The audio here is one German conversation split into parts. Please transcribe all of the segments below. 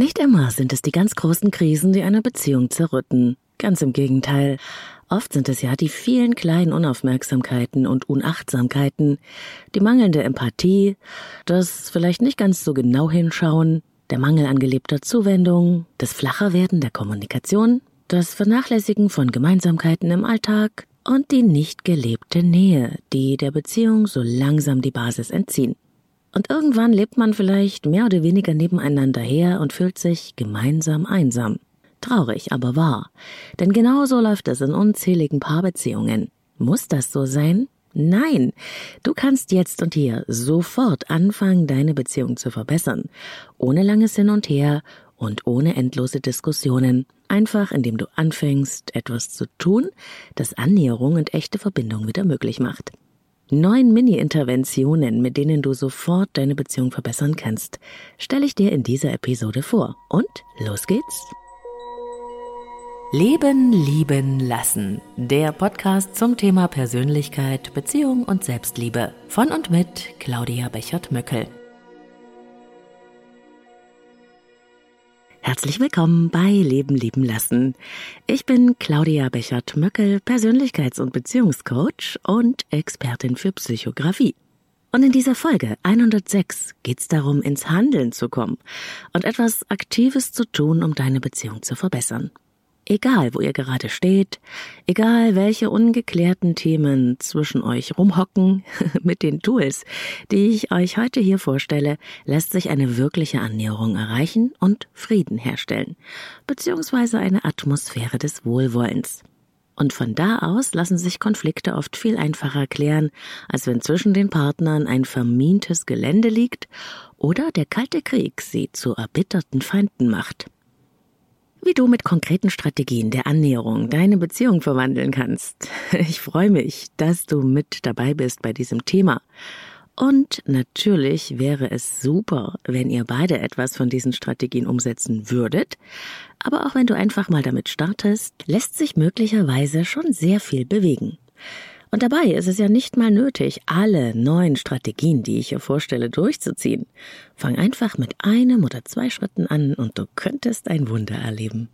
Nicht immer sind es die ganz großen Krisen, die eine Beziehung zerrütten. Ganz im Gegenteil. Oft sind es ja die vielen kleinen Unaufmerksamkeiten und Unachtsamkeiten, die mangelnde Empathie, das vielleicht nicht ganz so genau hinschauen, der Mangel an gelebter Zuwendung, das Flacherwerden der Kommunikation, das Vernachlässigen von Gemeinsamkeiten im Alltag und die nicht gelebte Nähe, die der Beziehung so langsam die Basis entziehen. Und irgendwann lebt man vielleicht mehr oder weniger nebeneinander her und fühlt sich gemeinsam einsam. Traurig, aber wahr. Denn genau so läuft es in unzähligen Paarbeziehungen. Muss das so sein? Nein, du kannst jetzt und hier sofort anfangen, deine Beziehung zu verbessern. Ohne langes Hin und Her und ohne endlose Diskussionen. Einfach indem du anfängst, etwas zu tun, das Annäherung und echte Verbindung wieder möglich macht. Neun Mini-Interventionen, mit denen du sofort deine Beziehung verbessern kannst, stelle ich dir in dieser Episode vor. Und los geht's! Leben, lieben, lassen. Der Podcast zum Thema Persönlichkeit, Beziehung und Selbstliebe. Von und mit Claudia Bechert-Möckel. Herzlich willkommen bei Leben lieben lassen. Ich bin Claudia Bechert-Möckel, Persönlichkeits- und Beziehungscoach und Expertin für Psychografie. Und in dieser Folge 106 geht es darum, ins Handeln zu kommen und etwas Aktives zu tun, um deine Beziehung zu verbessern. Egal, wo ihr gerade steht, egal welche ungeklärten Themen zwischen euch rumhocken, mit den Tools, die ich euch heute hier vorstelle, lässt sich eine wirkliche Annäherung erreichen und Frieden herstellen, beziehungsweise eine Atmosphäre des Wohlwollens. Und von da aus lassen sich Konflikte oft viel einfacher klären, als wenn zwischen den Partnern ein vermintes Gelände liegt oder der Kalte Krieg sie zu erbitterten Feinden macht wie du mit konkreten Strategien der Annäherung deine Beziehung verwandeln kannst. Ich freue mich, dass du mit dabei bist bei diesem Thema. Und natürlich wäre es super, wenn ihr beide etwas von diesen Strategien umsetzen würdet. Aber auch wenn du einfach mal damit startest, lässt sich möglicherweise schon sehr viel bewegen. Und dabei ist es ja nicht mal nötig, alle neuen Strategien, die ich hier vorstelle, durchzuziehen. Fang einfach mit einem oder zwei Schritten an und du könntest ein Wunder erleben.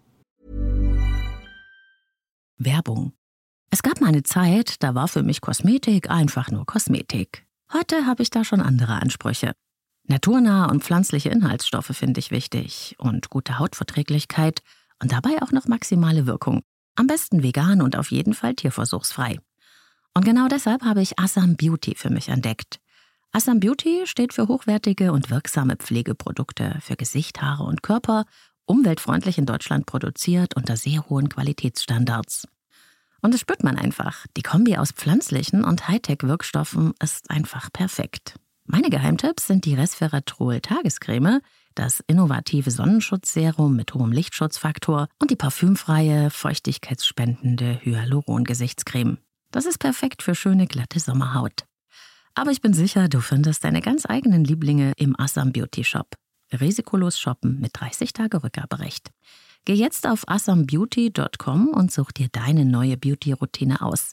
Werbung. Es gab mal eine Zeit, da war für mich Kosmetik einfach nur Kosmetik. Heute habe ich da schon andere Ansprüche. Naturnahe und pflanzliche Inhaltsstoffe finde ich wichtig und gute Hautverträglichkeit und dabei auch noch maximale Wirkung. Am besten vegan und auf jeden Fall tierversuchsfrei. Und genau deshalb habe ich Assam Beauty für mich entdeckt. Assam Beauty steht für hochwertige und wirksame Pflegeprodukte für Gesicht, Haare und Körper, umweltfreundlich in Deutschland produziert unter sehr hohen Qualitätsstandards. Und das spürt man einfach. Die Kombi aus pflanzlichen und Hightech-Wirkstoffen ist einfach perfekt. Meine Geheimtipps sind die Resveratrol Tagescreme, das innovative Sonnenschutzserum mit hohem Lichtschutzfaktor und die parfümfreie, feuchtigkeitsspendende Hyaluron-Gesichtscreme. Das ist perfekt für schöne, glatte Sommerhaut. Aber ich bin sicher, du findest deine ganz eigenen Lieblinge im Assam Beauty Shop. Risikolos shoppen mit 30 Tage Rückgaberecht. Geh jetzt auf assambeauty.com und such dir deine neue Beauty-Routine aus.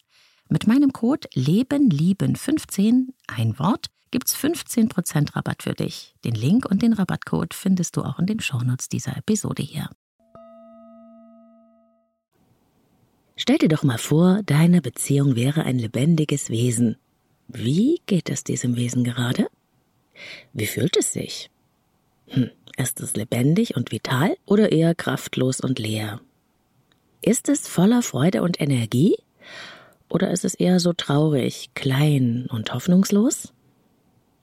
Mit meinem Code LebenLieben15, ein Wort, gibt's 15% Rabatt für dich. Den Link und den Rabattcode findest du auch in den Shownotes dieser Episode hier. Stell dir doch mal vor, deine Beziehung wäre ein lebendiges Wesen. Wie geht es diesem Wesen gerade? Wie fühlt es sich? Hm, ist es lebendig und vital oder eher kraftlos und leer? Ist es voller Freude und Energie? Oder ist es eher so traurig, klein und hoffnungslos?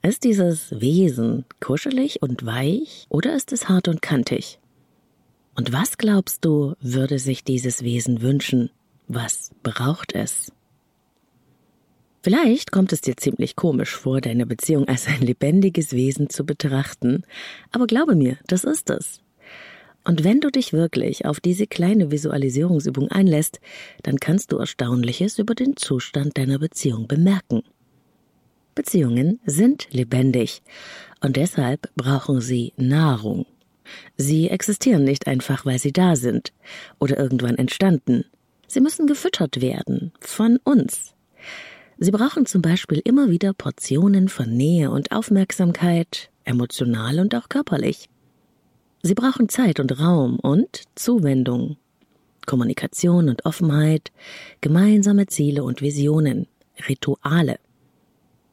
Ist dieses Wesen kuschelig und weich oder ist es hart und kantig? Und was glaubst du, würde sich dieses Wesen wünschen? Was braucht es? Vielleicht kommt es dir ziemlich komisch vor, deine Beziehung als ein lebendiges Wesen zu betrachten, aber glaube mir, das ist es. Und wenn du dich wirklich auf diese kleine Visualisierungsübung einlässt, dann kannst du Erstaunliches über den Zustand deiner Beziehung bemerken. Beziehungen sind lebendig und deshalb brauchen sie Nahrung. Sie existieren nicht einfach, weil sie da sind oder irgendwann entstanden. Sie müssen gefüttert werden von uns. Sie brauchen zum Beispiel immer wieder Portionen von Nähe und Aufmerksamkeit, emotional und auch körperlich. Sie brauchen Zeit und Raum und Zuwendung, Kommunikation und Offenheit, gemeinsame Ziele und Visionen, Rituale.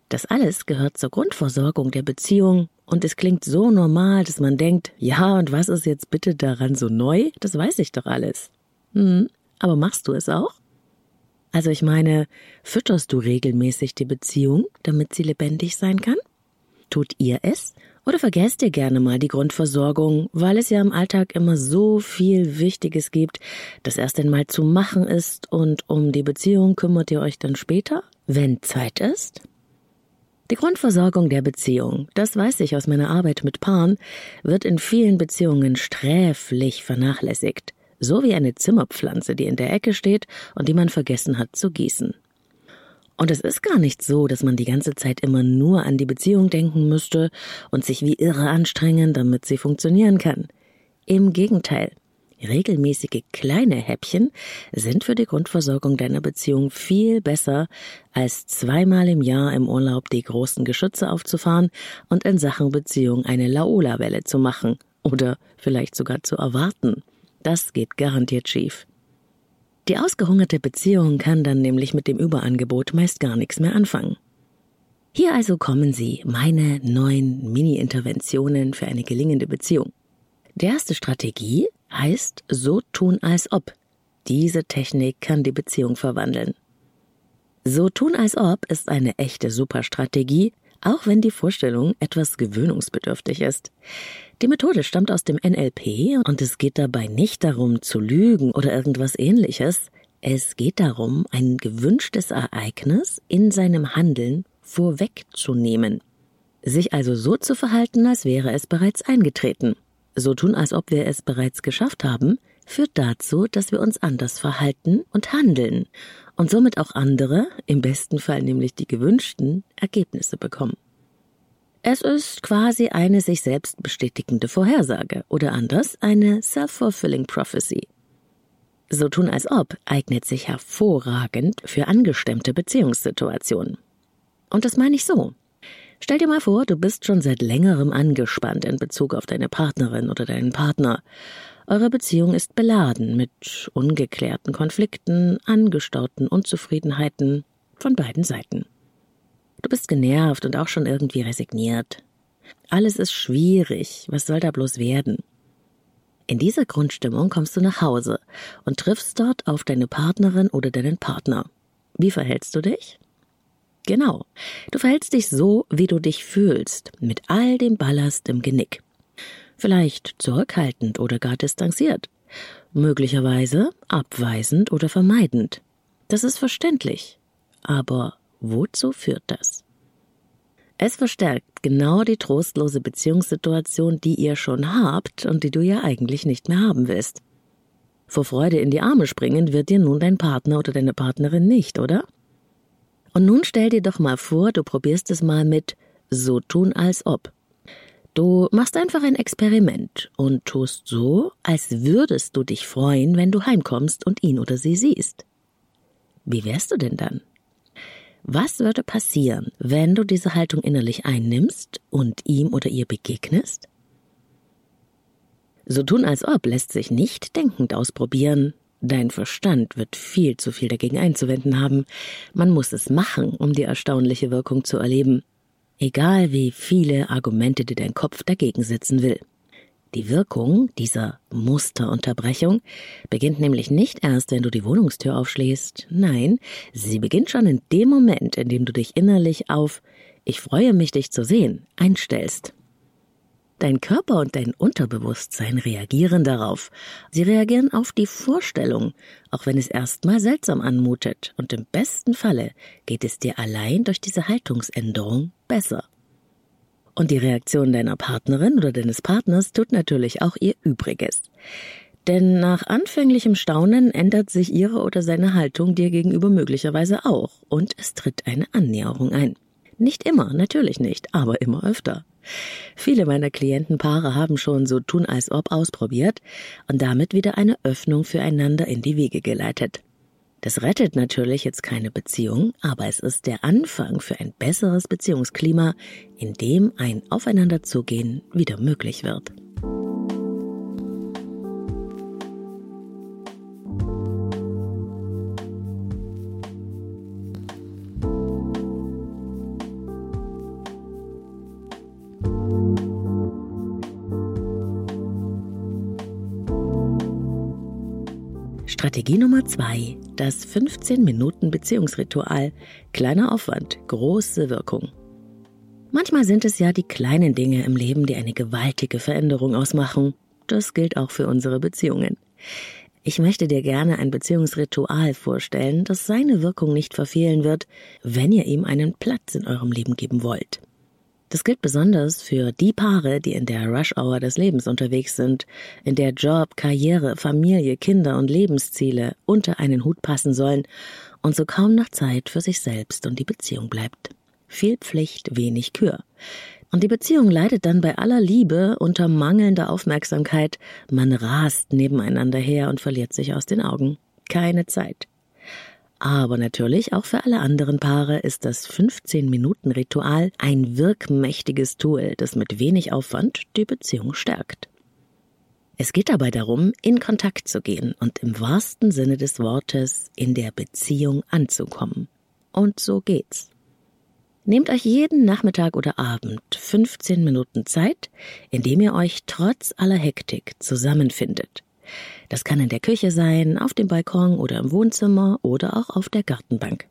Das alles gehört zur Grundversorgung der Beziehung und es klingt so normal, dass man denkt, ja, und was ist jetzt bitte daran so neu? Das weiß ich doch alles. Hm, aber machst du es auch? Also ich meine, fütterst du regelmäßig die Beziehung, damit sie lebendig sein kann? Tut ihr es? Oder vergesst ihr gerne mal die Grundversorgung, weil es ja im Alltag immer so viel Wichtiges gibt, das erst einmal zu machen ist und um die Beziehung kümmert ihr euch dann später, wenn Zeit ist? Die Grundversorgung der Beziehung, das weiß ich aus meiner Arbeit mit Paaren, wird in vielen Beziehungen sträflich vernachlässigt, so wie eine Zimmerpflanze, die in der Ecke steht und die man vergessen hat zu gießen. Und es ist gar nicht so, dass man die ganze Zeit immer nur an die Beziehung denken müsste und sich wie irre anstrengen, damit sie funktionieren kann. Im Gegenteil, Regelmäßige kleine Häppchen sind für die Grundversorgung deiner Beziehung viel besser, als zweimal im Jahr im Urlaub die großen Geschütze aufzufahren und in Sachen Beziehung eine Laola-Welle zu machen oder vielleicht sogar zu erwarten. Das geht garantiert schief. Die ausgehungerte Beziehung kann dann nämlich mit dem Überangebot meist gar nichts mehr anfangen. Hier also kommen sie, meine neuen Mini-Interventionen für eine gelingende Beziehung. Die erste Strategie heißt so tun als ob. Diese Technik kann die Beziehung verwandeln. So tun als ob ist eine echte Superstrategie, auch wenn die Vorstellung etwas gewöhnungsbedürftig ist. Die Methode stammt aus dem NLP und es geht dabei nicht darum zu lügen oder irgendwas ähnliches. Es geht darum, ein gewünschtes Ereignis in seinem Handeln vorwegzunehmen. Sich also so zu verhalten, als wäre es bereits eingetreten so tun, als ob wir es bereits geschafft haben, führt dazu, dass wir uns anders verhalten und handeln und somit auch andere, im besten Fall nämlich die gewünschten, Ergebnisse bekommen. Es ist quasi eine sich selbst bestätigende Vorhersage oder anders eine self-fulfilling prophecy. So tun als ob eignet sich hervorragend für angestemmte Beziehungssituationen. Und das meine ich so. Stell dir mal vor, du bist schon seit längerem angespannt in Bezug auf deine Partnerin oder deinen Partner. Eure Beziehung ist beladen mit ungeklärten Konflikten, angestauten Unzufriedenheiten von beiden Seiten. Du bist genervt und auch schon irgendwie resigniert. Alles ist schwierig, was soll da bloß werden? In dieser Grundstimmung kommst du nach Hause und triffst dort auf deine Partnerin oder deinen Partner. Wie verhältst du dich? Genau. Du verhältst dich so, wie du dich fühlst, mit all dem Ballast im Genick. Vielleicht zurückhaltend oder gar distanziert. Möglicherweise abweisend oder vermeidend. Das ist verständlich. Aber wozu führt das? Es verstärkt genau die trostlose Beziehungssituation, die ihr schon habt und die du ja eigentlich nicht mehr haben willst. Vor Freude in die Arme springen wird dir nun dein Partner oder deine Partnerin nicht, oder? Und nun stell dir doch mal vor, du probierst es mal mit so tun als ob. Du machst einfach ein Experiment und tust so, als würdest du dich freuen, wenn du heimkommst und ihn oder sie siehst. Wie wärst du denn dann? Was würde passieren, wenn du diese Haltung innerlich einnimmst und ihm oder ihr begegnest? So tun als ob lässt sich nicht denkend ausprobieren, Dein Verstand wird viel zu viel dagegen einzuwenden haben. Man muss es machen, um die erstaunliche Wirkung zu erleben. Egal wie viele Argumente dir dein Kopf dagegen setzen will. Die Wirkung dieser Musterunterbrechung beginnt nämlich nicht erst, wenn du die Wohnungstür aufschließt. Nein, sie beginnt schon in dem Moment, in dem du dich innerlich auf Ich freue mich, dich zu sehen einstellst. Dein Körper und dein Unterbewusstsein reagieren darauf. Sie reagieren auf die Vorstellung, auch wenn es erstmal seltsam anmutet, und im besten Falle geht es dir allein durch diese Haltungsänderung besser. Und die Reaktion deiner Partnerin oder deines Partners tut natürlich auch ihr Übriges. Denn nach anfänglichem Staunen ändert sich ihre oder seine Haltung dir gegenüber möglicherweise auch, und es tritt eine Annäherung ein. Nicht immer, natürlich nicht, aber immer öfter. Viele meiner Klientenpaare haben schon so tun als ob ausprobiert und damit wieder eine Öffnung füreinander in die Wege geleitet. Das rettet natürlich jetzt keine Beziehung, aber es ist der Anfang für ein besseres Beziehungsklima, in dem ein Aufeinanderzugehen wieder möglich wird. Strategie Nummer zwei: Das 15 Minuten Beziehungsritual. Kleiner Aufwand, große Wirkung. Manchmal sind es ja die kleinen Dinge im Leben, die eine gewaltige Veränderung ausmachen. Das gilt auch für unsere Beziehungen. Ich möchte dir gerne ein Beziehungsritual vorstellen, das seine Wirkung nicht verfehlen wird, wenn ihr ihm einen Platz in eurem Leben geben wollt. Das gilt besonders für die Paare, die in der Rush-Hour des Lebens unterwegs sind, in der Job, Karriere, Familie, Kinder und Lebensziele unter einen Hut passen sollen und so kaum noch Zeit für sich selbst und die Beziehung bleibt. Viel Pflicht, wenig Kür. Und die Beziehung leidet dann bei aller Liebe unter mangelnder Aufmerksamkeit. Man rast nebeneinander her und verliert sich aus den Augen. Keine Zeit. Aber natürlich auch für alle anderen Paare ist das 15-Minuten-Ritual ein wirkmächtiges Tool, das mit wenig Aufwand die Beziehung stärkt. Es geht dabei darum, in Kontakt zu gehen und im wahrsten Sinne des Wortes in der Beziehung anzukommen. Und so geht's. Nehmt euch jeden Nachmittag oder Abend 15 Minuten Zeit, indem ihr euch trotz aller Hektik zusammenfindet. Das kann in der Küche sein, auf dem Balkon oder im Wohnzimmer oder auch auf der Gartenbank.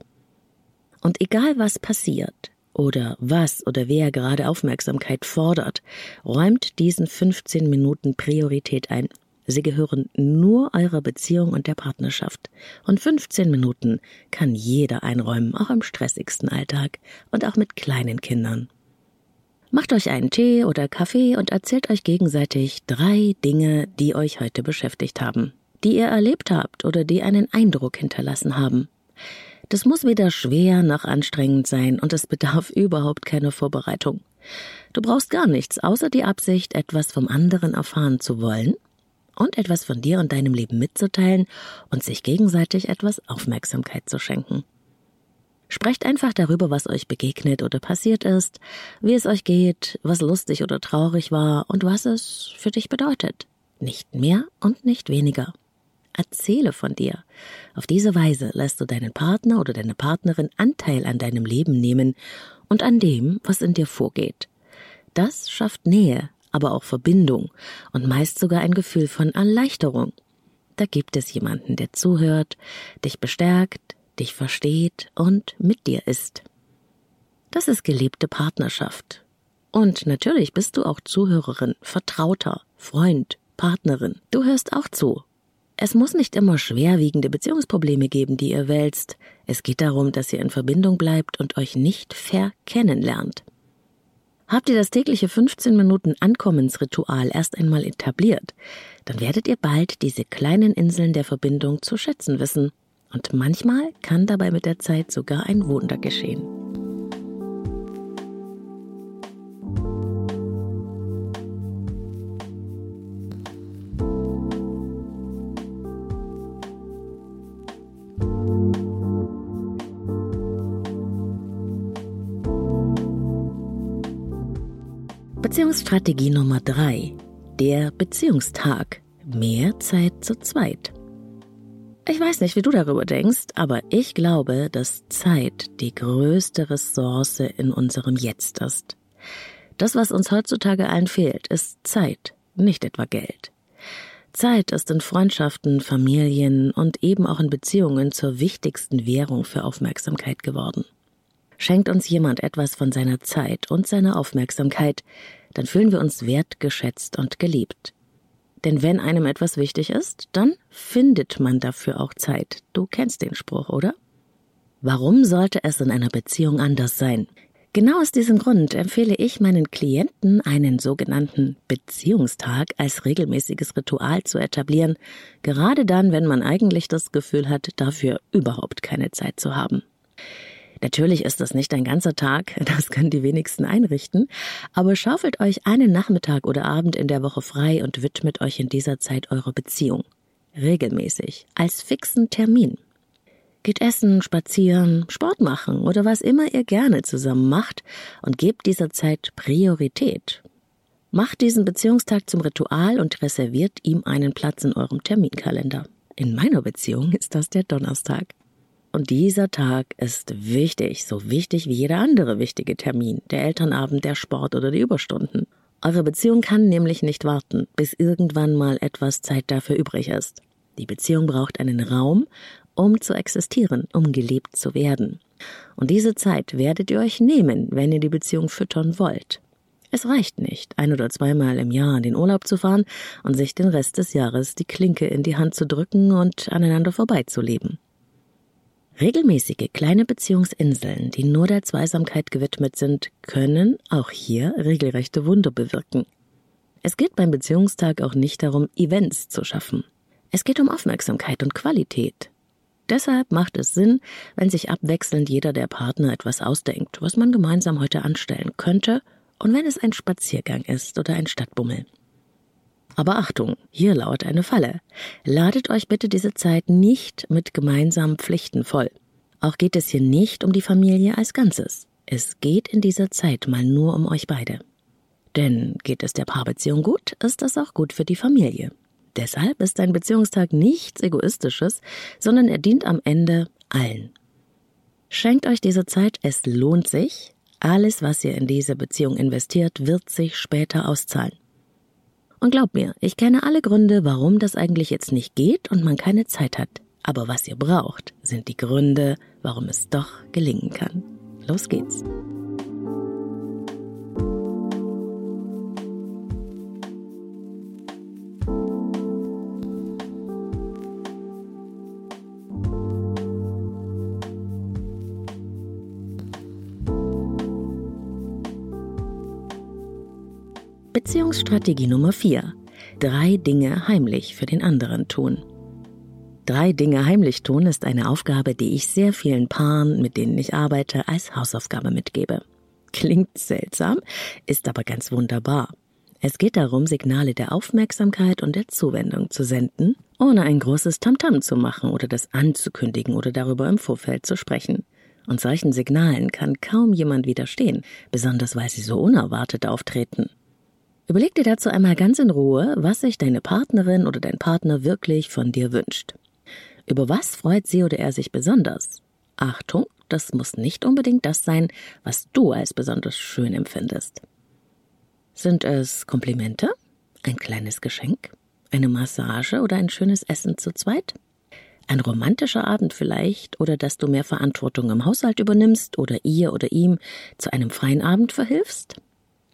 Und egal was passiert oder was oder wer gerade Aufmerksamkeit fordert, räumt diesen 15 Minuten Priorität ein. Sie gehören nur eurer Beziehung und der Partnerschaft. Und 15 Minuten kann jeder einräumen, auch im stressigsten Alltag und auch mit kleinen Kindern. Macht euch einen Tee oder Kaffee und erzählt euch gegenseitig drei Dinge, die euch heute beschäftigt haben, die ihr erlebt habt oder die einen Eindruck hinterlassen haben. Das muss weder schwer noch anstrengend sein und es bedarf überhaupt keiner Vorbereitung. Du brauchst gar nichts außer die Absicht, etwas vom anderen erfahren zu wollen und etwas von dir und deinem Leben mitzuteilen und sich gegenseitig etwas Aufmerksamkeit zu schenken. Sprecht einfach darüber, was euch begegnet oder passiert ist, wie es euch geht, was lustig oder traurig war und was es für dich bedeutet. Nicht mehr und nicht weniger. Erzähle von dir. Auf diese Weise lässt du deinen Partner oder deine Partnerin Anteil an deinem Leben nehmen und an dem, was in dir vorgeht. Das schafft Nähe, aber auch Verbindung und meist sogar ein Gefühl von Erleichterung. Da gibt es jemanden, der zuhört, dich bestärkt, dich versteht und mit dir ist. Das ist gelebte Partnerschaft. Und natürlich bist du auch Zuhörerin, Vertrauter, Freund, Partnerin. Du hörst auch zu. Es muss nicht immer schwerwiegende Beziehungsprobleme geben, die ihr wälzt. Es geht darum, dass ihr in Verbindung bleibt und euch nicht verkennen lernt. Habt ihr das tägliche 15 Minuten Ankommensritual erst einmal etabliert, dann werdet ihr bald diese kleinen Inseln der Verbindung zu schätzen wissen. Und manchmal kann dabei mit der Zeit sogar ein Wunder geschehen. Beziehungsstrategie Nummer drei: Der Beziehungstag. Mehr Zeit zu zweit. Ich weiß nicht, wie du darüber denkst, aber ich glaube, dass Zeit die größte Ressource in unserem Jetzt ist. Das, was uns heutzutage allen fehlt, ist Zeit, nicht etwa Geld. Zeit ist in Freundschaften, Familien und eben auch in Beziehungen zur wichtigsten Währung für Aufmerksamkeit geworden. Schenkt uns jemand etwas von seiner Zeit und seiner Aufmerksamkeit, dann fühlen wir uns wertgeschätzt und geliebt. Denn wenn einem etwas wichtig ist, dann findet man dafür auch Zeit. Du kennst den Spruch, oder? Warum sollte es in einer Beziehung anders sein? Genau aus diesem Grund empfehle ich meinen Klienten, einen sogenannten Beziehungstag als regelmäßiges Ritual zu etablieren, gerade dann, wenn man eigentlich das Gefühl hat, dafür überhaupt keine Zeit zu haben. Natürlich ist das nicht ein ganzer Tag, das können die wenigsten einrichten, aber schaufelt euch einen Nachmittag oder Abend in der Woche frei und widmet euch in dieser Zeit eurer Beziehung. Regelmäßig, als fixen Termin. Geht essen, spazieren, Sport machen oder was immer ihr gerne zusammen macht und gebt dieser Zeit Priorität. Macht diesen Beziehungstag zum Ritual und reserviert ihm einen Platz in eurem Terminkalender. In meiner Beziehung ist das der Donnerstag. Und dieser Tag ist wichtig, so wichtig wie jeder andere wichtige Termin, der Elternabend, der Sport oder die Überstunden. Eure Beziehung kann nämlich nicht warten, bis irgendwann mal etwas Zeit dafür übrig ist. Die Beziehung braucht einen Raum, um zu existieren, um gelebt zu werden. Und diese Zeit werdet ihr euch nehmen, wenn ihr die Beziehung füttern wollt. Es reicht nicht, ein oder zweimal im Jahr in den Urlaub zu fahren und sich den Rest des Jahres die Klinke in die Hand zu drücken und aneinander vorbeizuleben. Regelmäßige kleine Beziehungsinseln, die nur der Zweisamkeit gewidmet sind, können auch hier regelrechte Wunder bewirken. Es geht beim Beziehungstag auch nicht darum, Events zu schaffen. Es geht um Aufmerksamkeit und Qualität. Deshalb macht es Sinn, wenn sich abwechselnd jeder der Partner etwas ausdenkt, was man gemeinsam heute anstellen könnte, und wenn es ein Spaziergang ist oder ein Stadtbummel. Aber Achtung, hier lauert eine Falle. Ladet euch bitte diese Zeit nicht mit gemeinsamen Pflichten voll. Auch geht es hier nicht um die Familie als Ganzes. Es geht in dieser Zeit mal nur um euch beide. Denn geht es der Paarbeziehung gut, ist das auch gut für die Familie. Deshalb ist ein Beziehungstag nichts Egoistisches, sondern er dient am Ende allen. Schenkt euch diese Zeit, es lohnt sich. Alles, was ihr in diese Beziehung investiert, wird sich später auszahlen. Und glaubt mir, ich kenne alle Gründe, warum das eigentlich jetzt nicht geht und man keine Zeit hat. Aber was ihr braucht, sind die Gründe, warum es doch gelingen kann. Los geht's. Beziehungsstrategie Nummer 4. Drei Dinge heimlich für den anderen tun. Drei Dinge heimlich tun ist eine Aufgabe, die ich sehr vielen Paaren, mit denen ich arbeite, als Hausaufgabe mitgebe. Klingt seltsam, ist aber ganz wunderbar. Es geht darum, Signale der Aufmerksamkeit und der Zuwendung zu senden, ohne ein großes Tamtam zu machen oder das anzukündigen oder darüber im Vorfeld zu sprechen. Und solchen Signalen kann kaum jemand widerstehen, besonders weil sie so unerwartet auftreten. Überleg dir dazu einmal ganz in Ruhe, was sich deine Partnerin oder dein Partner wirklich von dir wünscht. Über was freut sie oder er sich besonders? Achtung, das muss nicht unbedingt das sein, was du als besonders schön empfindest. Sind es Komplimente? Ein kleines Geschenk? Eine Massage oder ein schönes Essen zu zweit? Ein romantischer Abend vielleicht oder dass du mehr Verantwortung im Haushalt übernimmst oder ihr oder ihm zu einem freien Abend verhilfst?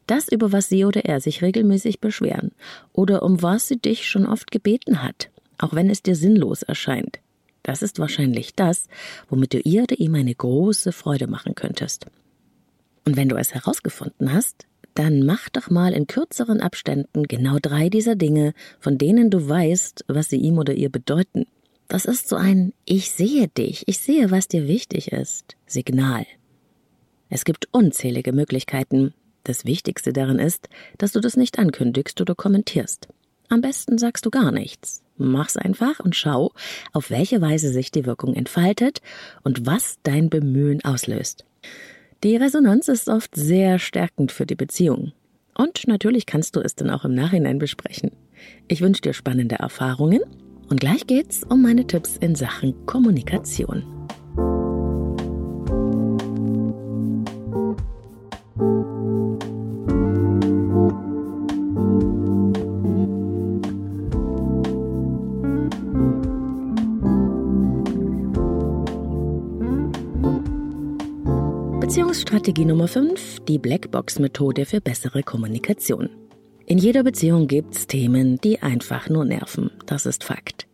Das, über was sie oder er sich regelmäßig beschweren oder um was sie dich schon oft gebeten hat, auch wenn es dir sinnlos erscheint. Das ist wahrscheinlich das, womit du ihr oder ihm eine große Freude machen könntest. Und wenn du es herausgefunden hast, dann mach doch mal in kürzeren Abständen genau drei dieser Dinge, von denen du weißt, was sie ihm oder ihr bedeuten. Das ist so ein Ich sehe dich, ich sehe, was dir wichtig ist Signal. Es gibt unzählige Möglichkeiten, das Wichtigste daran ist, dass du das nicht ankündigst oder kommentierst. Am besten sagst du gar nichts. Mach's einfach und schau, auf welche Weise sich die Wirkung entfaltet und was dein Bemühen auslöst. Die Resonanz ist oft sehr stärkend für die Beziehung. Und natürlich kannst du es dann auch im Nachhinein besprechen. Ich wünsche dir spannende Erfahrungen und gleich geht's um meine Tipps in Sachen Kommunikation. Beziehungsstrategie Nummer 5, die Blackbox-Methode für bessere Kommunikation. In jeder Beziehung gibt's Themen, die einfach nur nerven. Das ist Fakt.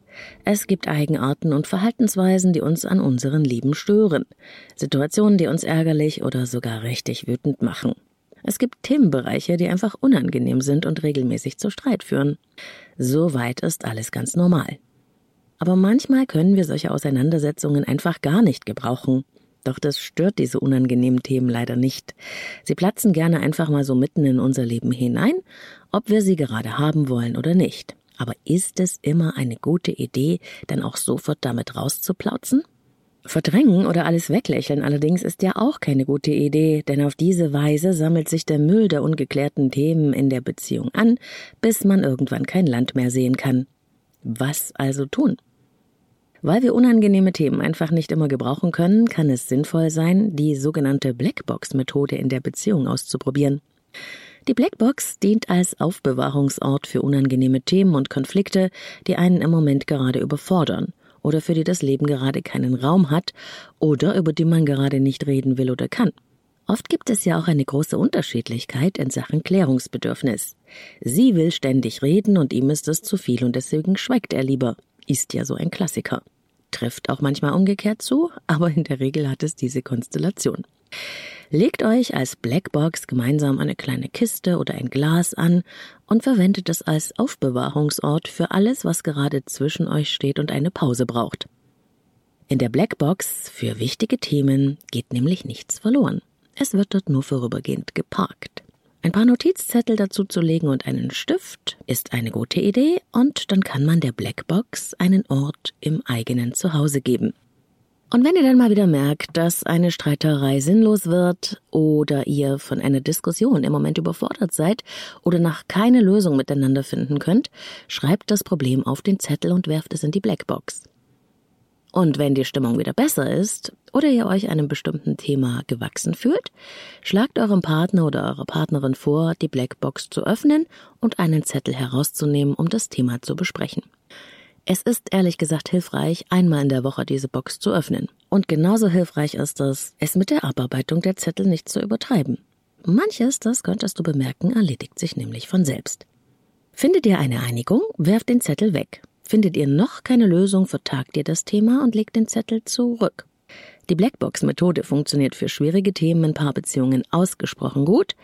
Es gibt Eigenarten und Verhaltensweisen, die uns an unseren Leben stören. Situationen, die uns ärgerlich oder sogar richtig wütend machen. Es gibt Themenbereiche, die einfach unangenehm sind und regelmäßig zu Streit führen. Soweit ist alles ganz normal. Aber manchmal können wir solche Auseinandersetzungen einfach gar nicht gebrauchen. Doch das stört diese unangenehmen Themen leider nicht. Sie platzen gerne einfach mal so mitten in unser Leben hinein, ob wir sie gerade haben wollen oder nicht. Aber ist es immer eine gute Idee, dann auch sofort damit rauszuplauzen? Verdrängen oder alles weglächeln allerdings ist ja auch keine gute Idee, denn auf diese Weise sammelt sich der Müll der ungeklärten Themen in der Beziehung an, bis man irgendwann kein Land mehr sehen kann. Was also tun? Weil wir unangenehme Themen einfach nicht immer gebrauchen können, kann es sinnvoll sein, die sogenannte Blackbox-Methode in der Beziehung auszuprobieren. Die Blackbox dient als Aufbewahrungsort für unangenehme Themen und Konflikte, die einen im Moment gerade überfordern oder für die das Leben gerade keinen Raum hat oder über die man gerade nicht reden will oder kann. Oft gibt es ja auch eine große Unterschiedlichkeit in Sachen Klärungsbedürfnis. Sie will ständig reden und ihm ist es zu viel und deswegen schweigt er lieber. Ist ja so ein Klassiker. Trifft auch manchmal umgekehrt zu, aber in der Regel hat es diese Konstellation. Legt euch als Blackbox gemeinsam eine kleine Kiste oder ein Glas an und verwendet es als Aufbewahrungsort für alles, was gerade zwischen euch steht und eine Pause braucht. In der Blackbox für wichtige Themen geht nämlich nichts verloren. Es wird dort nur vorübergehend geparkt. Ein paar Notizzettel dazu zu legen und einen Stift ist eine gute Idee und dann kann man der Blackbox einen Ort im eigenen Zuhause geben. Und wenn ihr dann mal wieder merkt, dass eine Streiterei sinnlos wird oder ihr von einer Diskussion im Moment überfordert seid oder nach keine Lösung miteinander finden könnt, schreibt das Problem auf den Zettel und werft es in die Blackbox. Und wenn die Stimmung wieder besser ist oder ihr euch einem bestimmten Thema gewachsen fühlt, schlagt eurem Partner oder eurer Partnerin vor, die Blackbox zu öffnen und einen Zettel herauszunehmen, um das Thema zu besprechen. Es ist ehrlich gesagt hilfreich, einmal in der Woche diese Box zu öffnen. Und genauso hilfreich ist es, es mit der Abarbeitung der Zettel nicht zu übertreiben. Manches, das könntest du bemerken, erledigt sich nämlich von selbst. Findet ihr eine Einigung, werft den Zettel weg. Findet ihr noch keine Lösung, vertagt ihr das Thema und legt den Zettel zurück. Die Blackbox-Methode funktioniert für schwierige Themen in Paarbeziehungen ausgesprochen gut.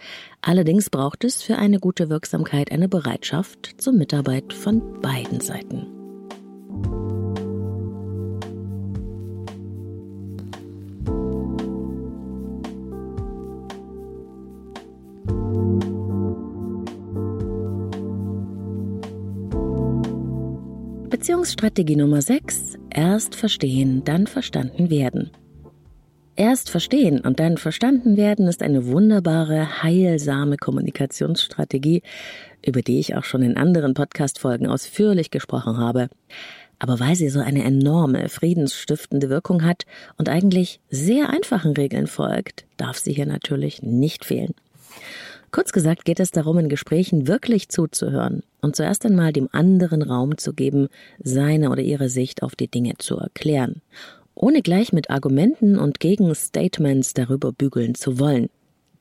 Allerdings braucht es für eine gute Wirksamkeit eine Bereitschaft zur Mitarbeit von beiden Seiten. Beziehungsstrategie Nummer 6. Erst verstehen, dann verstanden werden. Erst verstehen und dann verstanden werden ist eine wunderbare, heilsame Kommunikationsstrategie, über die ich auch schon in anderen Podcast-Folgen ausführlich gesprochen habe. Aber weil sie so eine enorme, friedensstiftende Wirkung hat und eigentlich sehr einfachen Regeln folgt, darf sie hier natürlich nicht fehlen. Kurz gesagt geht es darum, in Gesprächen wirklich zuzuhören und zuerst einmal dem anderen Raum zu geben, seine oder ihre Sicht auf die Dinge zu erklären, ohne gleich mit Argumenten und Gegenstatements darüber bügeln zu wollen.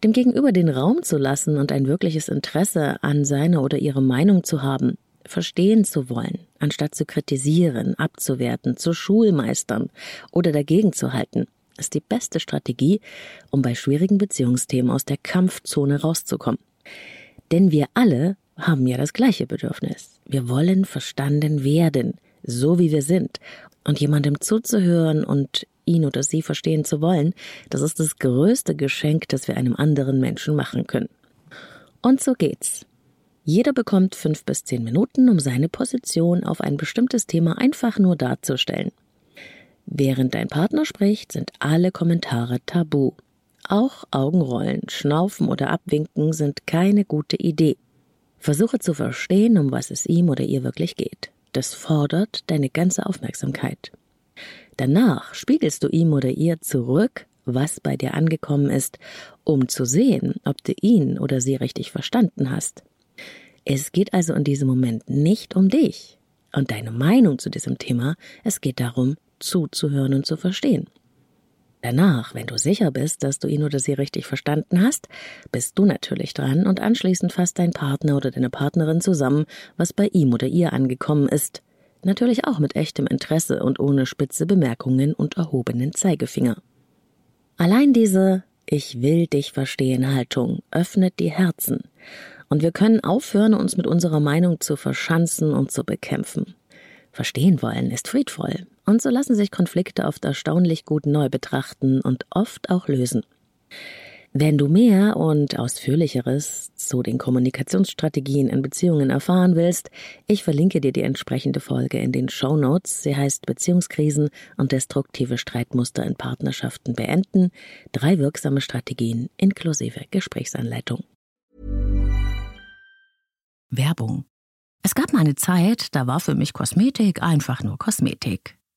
Dem Gegenüber den Raum zu lassen und ein wirkliches Interesse an seiner oder ihrer Meinung zu haben, verstehen zu wollen, anstatt zu kritisieren, abzuwerten, zu Schulmeistern oder dagegen zu halten, ist die beste Strategie, um bei schwierigen Beziehungsthemen aus der Kampfzone rauszukommen. Denn wir alle haben ja das gleiche Bedürfnis. Wir wollen verstanden werden, so wie wir sind. Und jemandem zuzuhören und ihn oder sie verstehen zu wollen, das ist das größte Geschenk, das wir einem anderen Menschen machen können. Und so geht's. Jeder bekommt fünf bis zehn Minuten, um seine Position auf ein bestimmtes Thema einfach nur darzustellen. Während dein Partner spricht, sind alle Kommentare tabu. Auch Augenrollen, Schnaufen oder Abwinken sind keine gute Idee. Versuche zu verstehen, um was es ihm oder ihr wirklich geht. Das fordert deine ganze Aufmerksamkeit. Danach spiegelst du ihm oder ihr zurück, was bei dir angekommen ist, um zu sehen, ob du ihn oder sie richtig verstanden hast. Es geht also in diesem Moment nicht um dich und deine Meinung zu diesem Thema, es geht darum, zuzuhören und zu verstehen. Danach, wenn du sicher bist, dass du ihn oder sie richtig verstanden hast, bist du natürlich dran und anschließend fasst dein Partner oder deine Partnerin zusammen, was bei ihm oder ihr angekommen ist. Natürlich auch mit echtem Interesse und ohne spitze Bemerkungen und erhobenen Zeigefinger. Allein diese Ich will dich verstehen Haltung öffnet die Herzen und wir können aufhören, uns mit unserer Meinung zu verschanzen und zu bekämpfen. Verstehen wollen ist friedvoll, und so lassen sich Konflikte oft erstaunlich gut neu betrachten und oft auch lösen. Wenn du mehr und ausführlicheres zu den Kommunikationsstrategien in Beziehungen erfahren willst, ich verlinke dir die entsprechende Folge in den Show Notes. Sie heißt Beziehungskrisen und destruktive Streitmuster in Partnerschaften beenden. Drei wirksame Strategien inklusive Gesprächsanleitung. Werbung. Es gab mal eine Zeit, da war für mich Kosmetik einfach nur Kosmetik.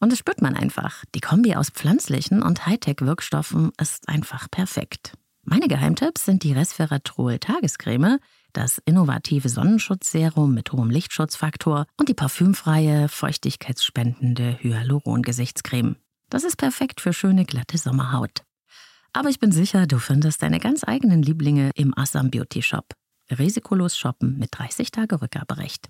Und das spürt man einfach. Die Kombi aus pflanzlichen und Hightech-Wirkstoffen ist einfach perfekt. Meine Geheimtipps sind die Resveratrol Tagescreme, das innovative Sonnenschutzserum mit hohem Lichtschutzfaktor und die parfümfreie, feuchtigkeitsspendende Hyaluron-Gesichtscreme. Das ist perfekt für schöne, glatte Sommerhaut. Aber ich bin sicher, du findest deine ganz eigenen Lieblinge im Assam Beauty Shop. Risikolos shoppen mit 30 Tage Rückgaberecht.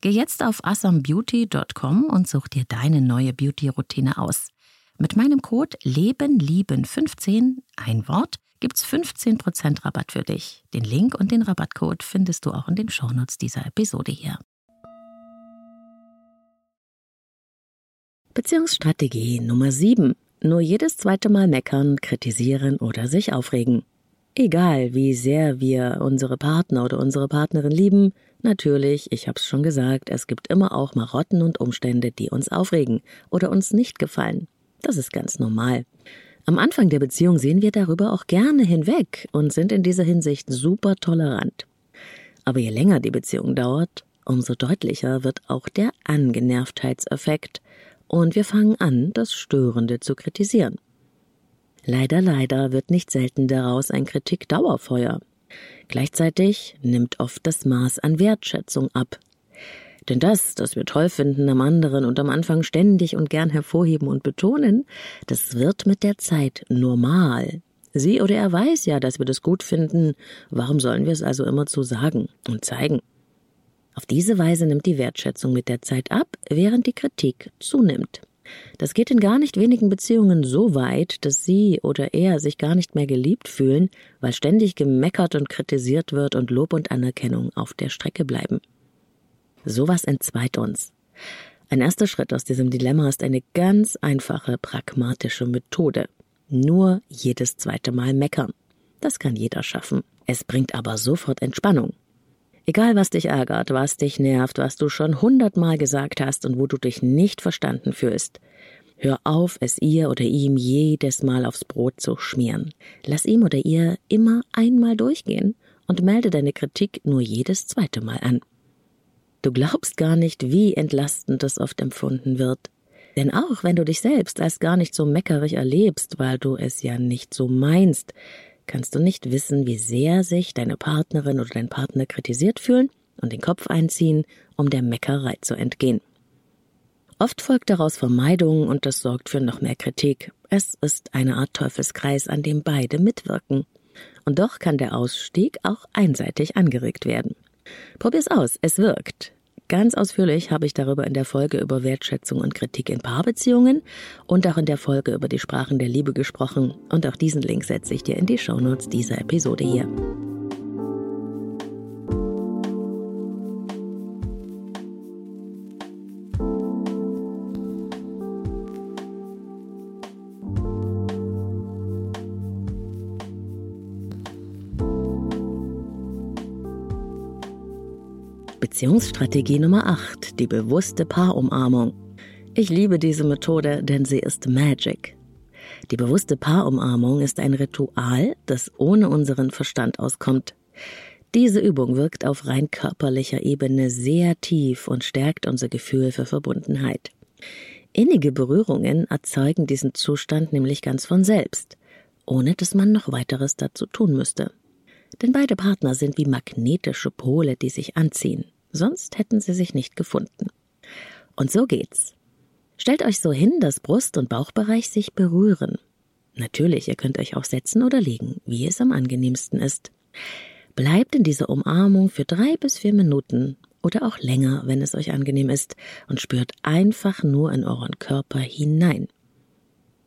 Geh jetzt auf assambeauty.com und such dir deine neue Beauty-Routine aus. Mit meinem Code LebenLieben15, ein Wort, gibt's 15% Rabatt für dich. Den Link und den Rabattcode findest du auch in den Shownotes dieser Episode hier. Beziehungsstrategie Nummer 7. Nur jedes zweite Mal meckern, kritisieren oder sich aufregen. Egal, wie sehr wir unsere Partner oder unsere Partnerin lieben, natürlich, ich hab's schon gesagt, es gibt immer auch Marotten und Umstände, die uns aufregen oder uns nicht gefallen. Das ist ganz normal. Am Anfang der Beziehung sehen wir darüber auch gerne hinweg und sind in dieser Hinsicht super tolerant. Aber je länger die Beziehung dauert, umso deutlicher wird auch der Angenervtheitseffekt und wir fangen an, das Störende zu kritisieren. Leider, leider wird nicht selten daraus ein Kritik-Dauerfeuer. Gleichzeitig nimmt oft das Maß an Wertschätzung ab. Denn das, das wir toll finden am anderen und am Anfang ständig und gern hervorheben und betonen, das wird mit der Zeit normal. Sie oder er weiß ja, dass wir das gut finden, warum sollen wir es also immer zu sagen und zeigen? Auf diese Weise nimmt die Wertschätzung mit der Zeit ab, während die Kritik zunimmt. Das geht in gar nicht wenigen Beziehungen so weit, dass sie oder er sich gar nicht mehr geliebt fühlen, weil ständig gemeckert und kritisiert wird und Lob und Anerkennung auf der Strecke bleiben. Sowas entzweit uns. Ein erster Schritt aus diesem Dilemma ist eine ganz einfache, pragmatische Methode. Nur jedes zweite Mal meckern. Das kann jeder schaffen. Es bringt aber sofort Entspannung. Egal, was dich ärgert, was dich nervt, was du schon hundertmal gesagt hast und wo du dich nicht verstanden fühlst, hör auf, es ihr oder ihm jedes Mal aufs Brot zu schmieren. Lass ihm oder ihr immer einmal durchgehen und melde deine Kritik nur jedes zweite Mal an. Du glaubst gar nicht, wie entlastend das oft empfunden wird. Denn auch wenn du dich selbst als gar nicht so meckerig erlebst, weil du es ja nicht so meinst, kannst du nicht wissen, wie sehr sich deine Partnerin oder dein Partner kritisiert fühlen und den Kopf einziehen, um der Meckerei zu entgehen. Oft folgt daraus Vermeidung und das sorgt für noch mehr Kritik. Es ist eine Art Teufelskreis, an dem beide mitwirken. Und doch kann der Ausstieg auch einseitig angeregt werden. Probier's aus, es wirkt. Ganz ausführlich habe ich darüber in der Folge über Wertschätzung und Kritik in Paarbeziehungen und auch in der Folge über die Sprachen der Liebe gesprochen. Und auch diesen Link setze ich dir in die Shownotes dieser Episode hier. Beziehungsstrategie Nummer 8, die bewusste Paarumarmung. Ich liebe diese Methode, denn sie ist Magic. Die bewusste Paarumarmung ist ein Ritual, das ohne unseren Verstand auskommt. Diese Übung wirkt auf rein körperlicher Ebene sehr tief und stärkt unser Gefühl für Verbundenheit. Innige Berührungen erzeugen diesen Zustand nämlich ganz von selbst, ohne dass man noch weiteres dazu tun müsste. Denn beide Partner sind wie magnetische Pole, die sich anziehen sonst hätten sie sich nicht gefunden. Und so geht's. Stellt euch so hin, dass Brust- und Bauchbereich sich berühren. Natürlich, ihr könnt euch auch setzen oder liegen, wie es am angenehmsten ist. Bleibt in dieser Umarmung für drei bis vier Minuten oder auch länger, wenn es euch angenehm ist, und spürt einfach nur in euren Körper hinein.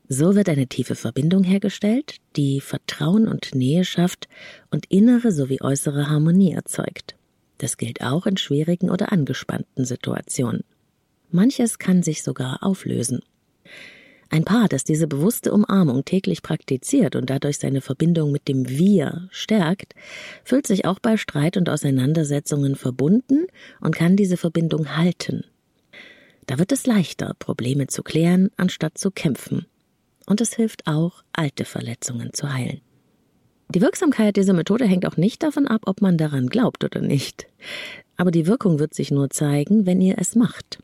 So wird eine tiefe Verbindung hergestellt, die Vertrauen und Nähe schafft und innere sowie äußere Harmonie erzeugt. Das gilt auch in schwierigen oder angespannten Situationen. Manches kann sich sogar auflösen. Ein Paar, das diese bewusste Umarmung täglich praktiziert und dadurch seine Verbindung mit dem Wir stärkt, fühlt sich auch bei Streit und Auseinandersetzungen verbunden und kann diese Verbindung halten. Da wird es leichter, Probleme zu klären, anstatt zu kämpfen. Und es hilft auch, alte Verletzungen zu heilen. Die Wirksamkeit dieser Methode hängt auch nicht davon ab, ob man daran glaubt oder nicht. Aber die Wirkung wird sich nur zeigen, wenn ihr es macht.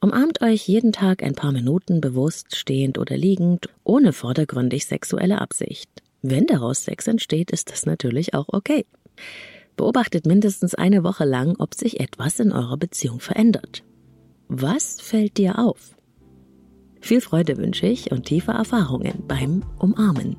Umarmt euch jeden Tag ein paar Minuten bewusst, stehend oder liegend, ohne vordergründig sexuelle Absicht. Wenn daraus Sex entsteht, ist das natürlich auch okay. Beobachtet mindestens eine Woche lang, ob sich etwas in eurer Beziehung verändert. Was fällt dir auf? Viel Freude wünsche ich und tiefe Erfahrungen beim Umarmen.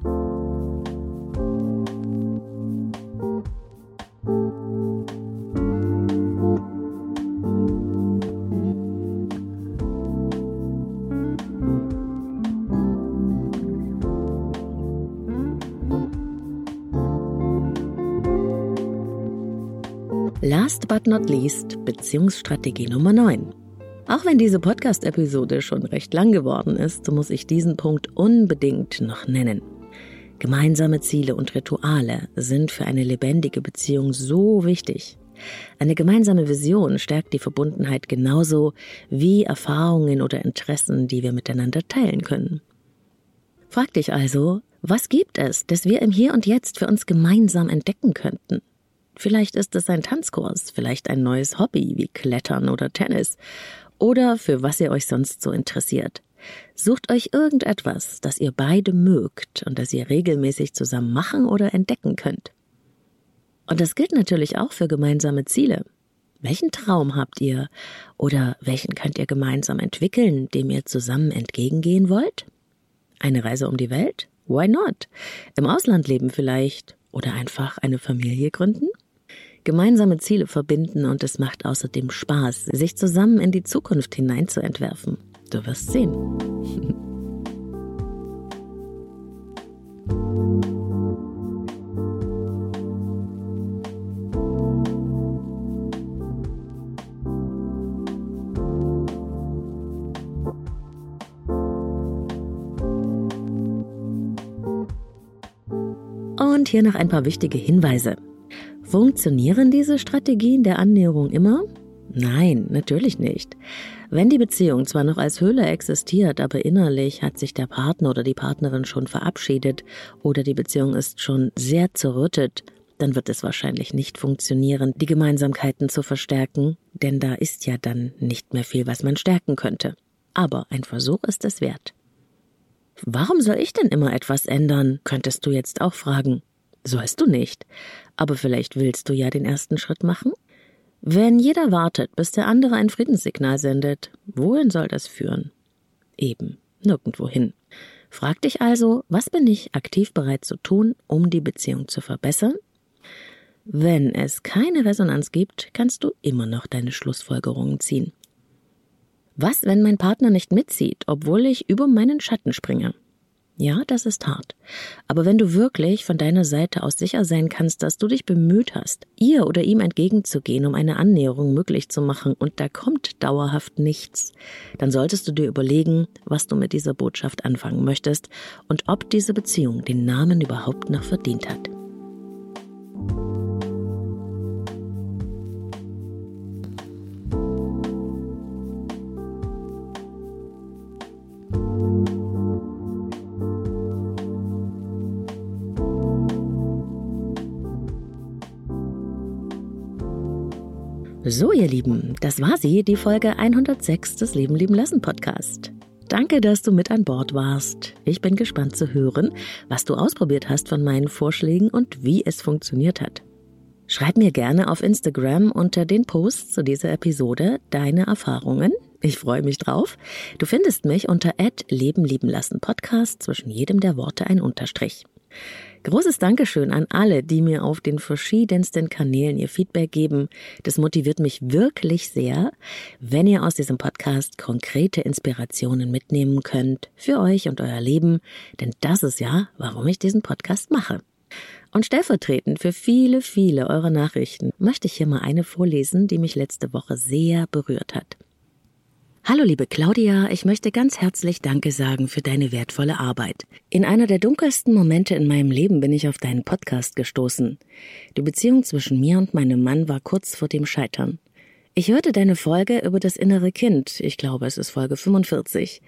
Last but not least Beziehungsstrategie Nummer 9. Auch wenn diese Podcast-Episode schon recht lang geworden ist, muss ich diesen Punkt unbedingt noch nennen. Gemeinsame Ziele und Rituale sind für eine lebendige Beziehung so wichtig. Eine gemeinsame Vision stärkt die Verbundenheit genauso wie Erfahrungen oder Interessen, die wir miteinander teilen können. Frag dich also, was gibt es, das wir im Hier und Jetzt für uns gemeinsam entdecken könnten? Vielleicht ist es ein Tanzkurs, vielleicht ein neues Hobby wie Klettern oder Tennis oder für was ihr euch sonst so interessiert. Sucht euch irgendetwas, das ihr beide mögt und das ihr regelmäßig zusammen machen oder entdecken könnt. Und das gilt natürlich auch für gemeinsame Ziele. Welchen Traum habt ihr oder welchen könnt ihr gemeinsam entwickeln, dem ihr zusammen entgegengehen wollt? Eine Reise um die Welt? Why not? Im Ausland leben vielleicht oder einfach eine Familie gründen? gemeinsame Ziele verbinden und es macht außerdem Spaß, sich zusammen in die Zukunft hineinzuentwerfen. Du wirst sehen. Und hier noch ein paar wichtige Hinweise. Funktionieren diese Strategien der Annäherung immer? Nein, natürlich nicht. Wenn die Beziehung zwar noch als Höhle existiert, aber innerlich hat sich der Partner oder die Partnerin schon verabschiedet oder die Beziehung ist schon sehr zerrüttet, dann wird es wahrscheinlich nicht funktionieren, die Gemeinsamkeiten zu verstärken, denn da ist ja dann nicht mehr viel, was man stärken könnte. Aber ein Versuch ist es wert. Warum soll ich denn immer etwas ändern? könntest du jetzt auch fragen. Sollst du nicht. Aber vielleicht willst du ja den ersten Schritt machen? Wenn jeder wartet, bis der andere ein Friedenssignal sendet, wohin soll das führen? Eben, nirgendwohin. Frag dich also, was bin ich aktiv bereit zu tun, um die Beziehung zu verbessern? Wenn es keine Resonanz gibt, kannst du immer noch deine Schlussfolgerungen ziehen. Was, wenn mein Partner nicht mitzieht, obwohl ich über meinen Schatten springe? Ja, das ist hart. Aber wenn du wirklich von deiner Seite aus sicher sein kannst, dass du dich bemüht hast, ihr oder ihm entgegenzugehen, um eine Annäherung möglich zu machen, und da kommt dauerhaft nichts, dann solltest du dir überlegen, was du mit dieser Botschaft anfangen möchtest und ob diese Beziehung den Namen überhaupt noch verdient hat. So, ihr Lieben, das war sie, die Folge 106 des Leben lieben lassen Podcast. Danke, dass du mit an Bord warst. Ich bin gespannt zu hören, was du ausprobiert hast von meinen Vorschlägen und wie es funktioniert hat. Schreib mir gerne auf Instagram unter den Posts zu dieser Episode deine Erfahrungen. Ich freue mich drauf. Du findest mich unter Leben lieben lassen Podcast zwischen jedem der Worte ein Unterstrich. Großes Dankeschön an alle, die mir auf den verschiedensten Kanälen ihr Feedback geben. Das motiviert mich wirklich sehr, wenn ihr aus diesem Podcast konkrete Inspirationen mitnehmen könnt für euch und euer Leben, denn das ist ja, warum ich diesen Podcast mache. Und stellvertretend für viele, viele eurer Nachrichten möchte ich hier mal eine vorlesen, die mich letzte Woche sehr berührt hat. Hallo liebe Claudia, ich möchte ganz herzlich Danke sagen für deine wertvolle Arbeit. In einer der dunkelsten Momente in meinem Leben bin ich auf deinen Podcast gestoßen. Die Beziehung zwischen mir und meinem Mann war kurz vor dem Scheitern. Ich hörte deine Folge über das innere Kind, ich glaube es ist Folge 45.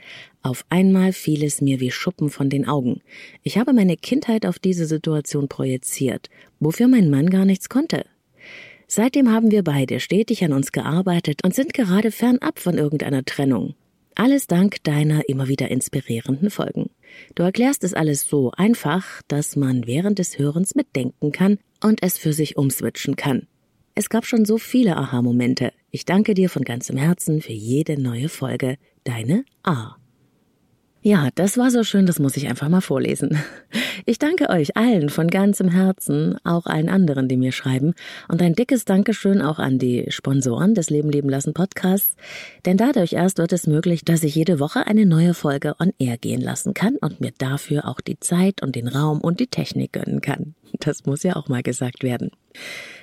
Auf einmal fiel es mir wie Schuppen von den Augen. Ich habe meine Kindheit auf diese Situation projiziert, wofür mein Mann gar nichts konnte. Seitdem haben wir beide stetig an uns gearbeitet und sind gerade fernab von irgendeiner Trennung. Alles dank deiner immer wieder inspirierenden Folgen. Du erklärst es alles so einfach, dass man während des Hörens mitdenken kann und es für sich umswitchen kann. Es gab schon so viele Aha-Momente. Ich danke dir von ganzem Herzen für jede neue Folge. Deine A. Ja, das war so schön, das muss ich einfach mal vorlesen. Ich danke euch allen von ganzem Herzen, auch allen anderen, die mir schreiben. Und ein dickes Dankeschön auch an die Sponsoren des Leben leben lassen Podcasts. Denn dadurch erst wird es möglich, dass ich jede Woche eine neue Folge on air gehen lassen kann und mir dafür auch die Zeit und den Raum und die Technik gönnen kann. Das muss ja auch mal gesagt werden.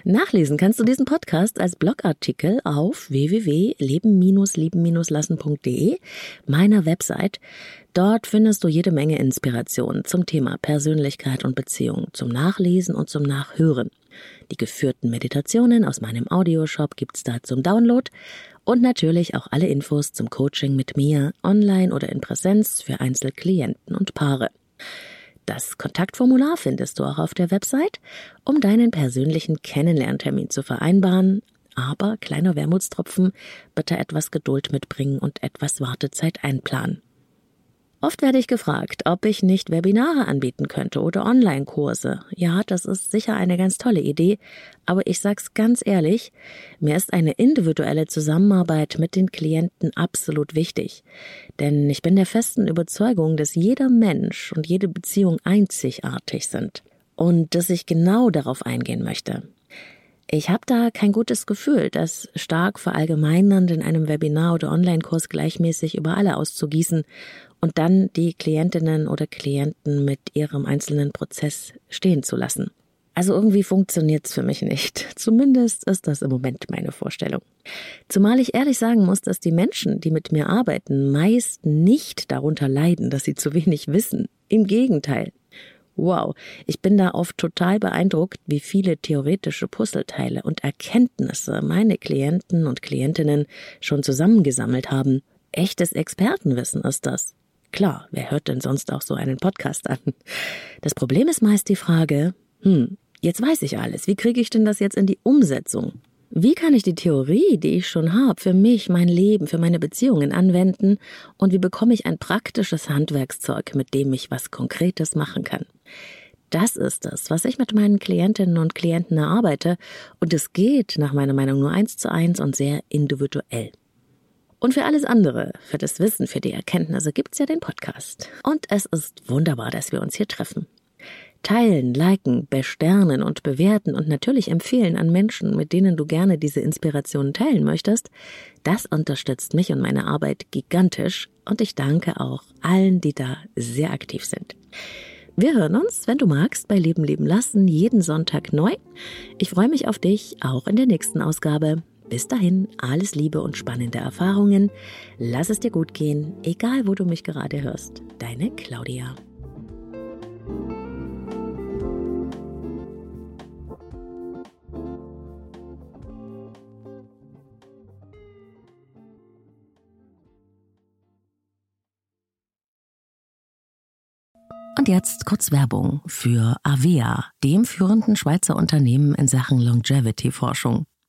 Nachlesen kannst du diesen Podcast als Blogartikel auf www.leben-lieben-lassen.de, meiner Website. Dort findest du jede Menge Inspiration zum Thema Persönlichkeit und Beziehung, zum Nachlesen und zum Nachhören. Die geführten Meditationen aus meinem Audioshop gibt's da zum Download und natürlich auch alle Infos zum Coaching mit mir, online oder in Präsenz für Einzelklienten und Paare. Das Kontaktformular findest du auch auf der Website, um deinen persönlichen Kennenlerntermin zu vereinbaren. Aber kleiner Wermutstropfen, bitte etwas Geduld mitbringen und etwas Wartezeit einplanen. Oft werde ich gefragt, ob ich nicht Webinare anbieten könnte oder Online-Kurse. Ja, das ist sicher eine ganz tolle Idee, aber ich sag's ganz ehrlich, mir ist eine individuelle Zusammenarbeit mit den Klienten absolut wichtig. Denn ich bin der festen Überzeugung, dass jeder Mensch und jede Beziehung einzigartig sind und dass ich genau darauf eingehen möchte. Ich habe da kein gutes Gefühl, das stark verallgemeinernd in einem Webinar oder Online-Kurs gleichmäßig über alle auszugießen und dann die Klientinnen oder Klienten mit ihrem einzelnen Prozess stehen zu lassen. Also irgendwie funktioniert's für mich nicht. Zumindest ist das im Moment meine Vorstellung. Zumal ich ehrlich sagen muss, dass die Menschen, die mit mir arbeiten, meist nicht darunter leiden, dass sie zu wenig wissen. Im Gegenteil. Wow, ich bin da oft total beeindruckt, wie viele theoretische Puzzleteile und Erkenntnisse meine Klienten und Klientinnen schon zusammengesammelt haben. Echtes Expertenwissen ist das. Klar, wer hört denn sonst auch so einen Podcast an? Das Problem ist meist die Frage, hm, jetzt weiß ich alles, wie kriege ich denn das jetzt in die Umsetzung? Wie kann ich die Theorie, die ich schon habe, für mich, mein Leben, für meine Beziehungen anwenden und wie bekomme ich ein praktisches Handwerkszeug, mit dem ich was Konkretes machen kann? Das ist es, was ich mit meinen Klientinnen und Klienten erarbeite und es geht nach meiner Meinung nur eins zu eins und sehr individuell. Und für alles andere, für das Wissen, für die Erkenntnisse gibt's ja den Podcast. Und es ist wunderbar, dass wir uns hier treffen. Teilen, liken, besternen und bewerten und natürlich empfehlen an Menschen, mit denen du gerne diese Inspirationen teilen möchtest, das unterstützt mich und meine Arbeit gigantisch und ich danke auch allen, die da sehr aktiv sind. Wir hören uns, wenn du magst, bei Leben leben lassen, jeden Sonntag neu. Ich freue mich auf dich, auch in der nächsten Ausgabe. Bis dahin, alles Liebe und spannende Erfahrungen. Lass es dir gut gehen, egal wo du mich gerade hörst. Deine Claudia. Und jetzt kurz Werbung für Avea, dem führenden Schweizer Unternehmen in Sachen Longevity-Forschung.